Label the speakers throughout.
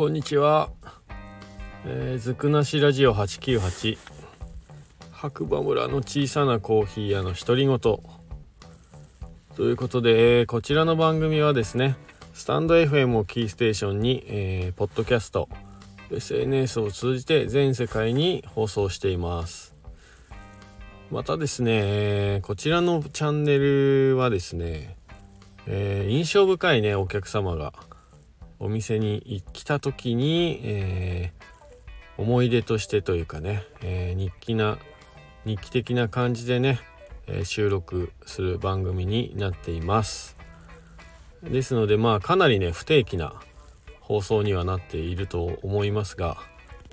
Speaker 1: こんにちは。えー、ずくなしラジオ898白馬村の小さなコーヒー屋の独り言。ということで、えー、こちらの番組はですねスタンド FM をキーステーションに、えー、ポッドキャスト SNS を通じて全世界に放送しています。またですねこちらのチャンネルはですね、えー、印象深いねお客様が。お店に来た時に、えー、思い出としてというかね、えー、日記な日記的な感じでね、え収録する番組になっています。ですのでまあかなりね不定期な放送にはなっていると思いますが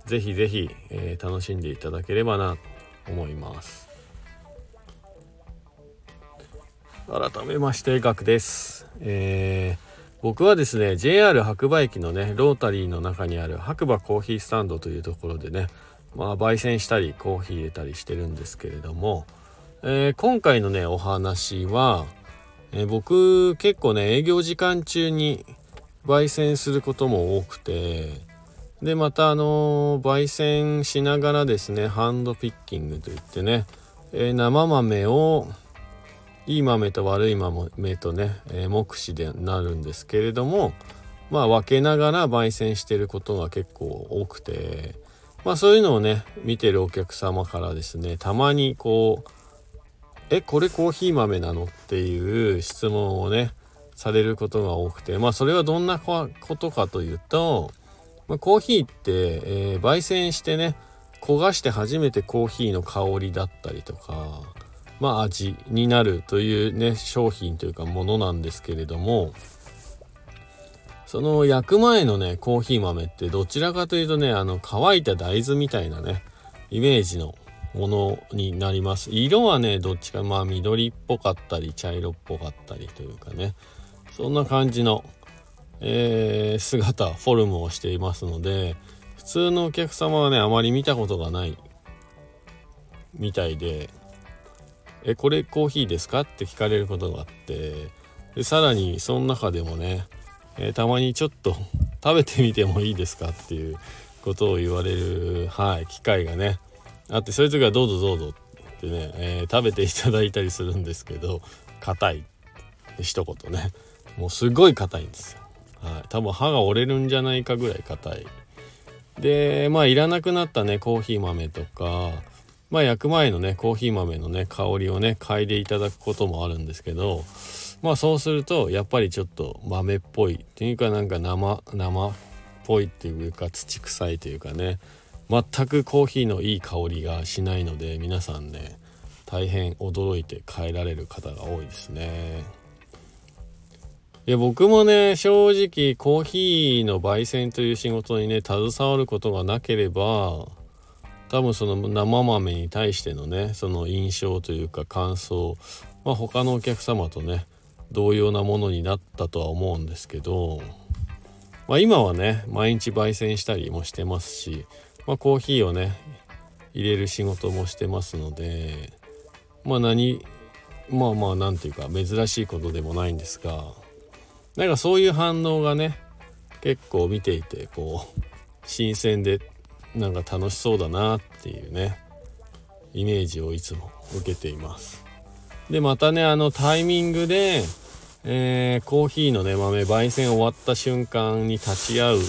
Speaker 1: 是非是非、え楽しんでいただければなと思います。改めましてガクです、えー僕はですね JR 白馬駅のねロータリーの中にある白馬コーヒースタンドというところでねまあ焙煎したりコーヒー入れたりしてるんですけれども、えー、今回のねお話は、えー、僕結構ね営業時間中に焙煎することも多くてでまたあのー、焙煎しながらですねハンドピッキングといってね、え生豆をいい豆と悪い豆とね、えー、目視でなるんですけれどもまあ分けながら焙煎してることが結構多くてまあそういうのをね見てるお客様からですねたまにこう「えこれコーヒー豆なの?」っていう質問をねされることが多くてまあそれはどんなことかというと、まあ、コーヒーって、えー、焙煎してね焦がして初めてコーヒーの香りだったりとかまあ、味になるというね商品というかものなんですけれどもその焼く前のねコーヒー豆ってどちらかというとねあの乾いた大豆みたいなねイメージのものになります。色はねどっちかまあ緑っぽかったり茶色っぽかったりというかねそんな感じの、えー、姿フォルムをしていますので普通のお客様はねあまり見たことがないみたいでえこれコーヒーですか?」って聞かれることがあってでさらにその中でもね、え、たまにちょっと 食べてみてもいいですか？っていうことを言われる、はい、機会がねあってそういう時は「どうぞどうぞ」ってね、えー、食べていただいたりするんですけど硬い。一言ね。もうすごい硬いんですよ、はい、多分歯が折れるんじゃないかぐらい硬い。でまあいらなくなったねコーヒー豆とか。まあ焼く前のねコーヒー豆のね香りをね嗅いでいただくこともあるんですけどまあそうするとやっぱりちょっと豆っぽいっていうかなんか生生っぽいっていうか土臭いというかね全くコーヒーのいい香りがしないので皆さんね大変驚いて帰られる方が多いですね。いや僕もね正直コーヒーの焙煎という仕事にね携わることがなければ多分その生豆に対してのねその印象というか感想まあ他のお客様とね同様なものになったとは思うんですけど、まあ、今はね毎日焙煎したりもしてますし、まあ、コーヒーをね入れる仕事もしてますのでまあ何まあまあ何て言うか珍しいことでもないんですがなんかそういう反応がね結構見ていてこう新鮮でなんか楽しそうだなっていうねイメージをいつも受けています。でまたねあのタイミングで、えー、コーヒーのね豆焙煎終わった瞬間に立ち会う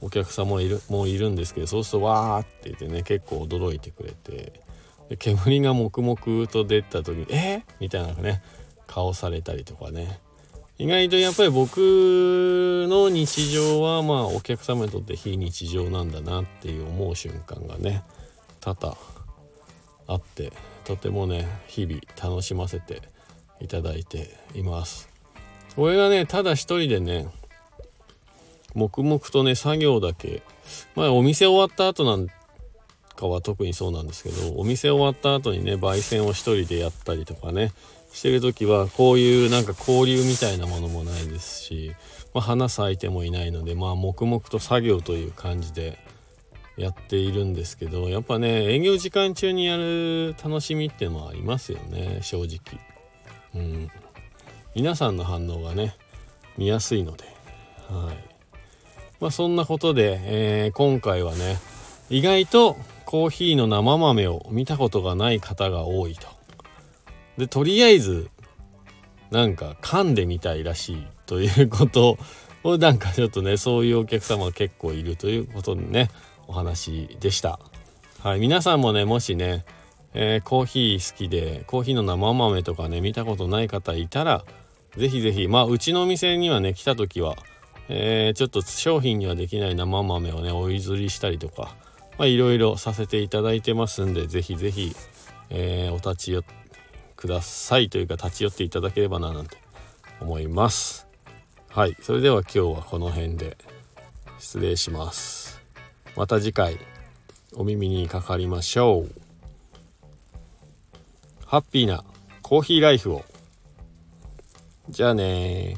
Speaker 1: お客さんもいるもういるんですけどそうするとわーって言ってね結構驚いてくれてで煙が黙々と出た時に「えー、みたいなね顔されたりとかね。意外とやっぱり僕の日常はまあお客様にとって非日常なんだなっていう思う瞬間がね多々あってとてもね日々楽しませていただいています。これがねただ一人でね黙々とね作業だけまあお店終わった後なんかは特にそうなんですけどお店終わった後にね焙煎を一人でやったりとかねしてる時はこういうなんか交流みたいなものもないですし、まあ、花咲いてもいないのでまあ黙々と作業という感じでやっているんですけどやっぱね営業時間中にやる楽しみっていうのはありますよね正直。うん、皆さんの反応がね見やすいので、はい、まあ、そんなことで、えー、今回はね意外とコーヒーの生豆を見たことがない方が多いと。でとりあえずなんか噛んでみたいらしいということをなんかちょっとねそういうお客様が結構いるということでねお話でした。はい、皆さんもねもしね、えー、コーヒー好きでコーヒーの生豆とかね見たことない方いたら是非是非まあうちのお店にはね来た時は、えー、ちょっと商品にはできない生豆をねお譲りしたりとかいろいろさせていただいてますんで是非是非、え、お立ち寄ってくださいというか立ち寄っていただければななんて思います。はい。それでは今日はこの辺で失礼します。また次回お耳にかかりましょう。ハッピーなコーヒーライフを。じゃあね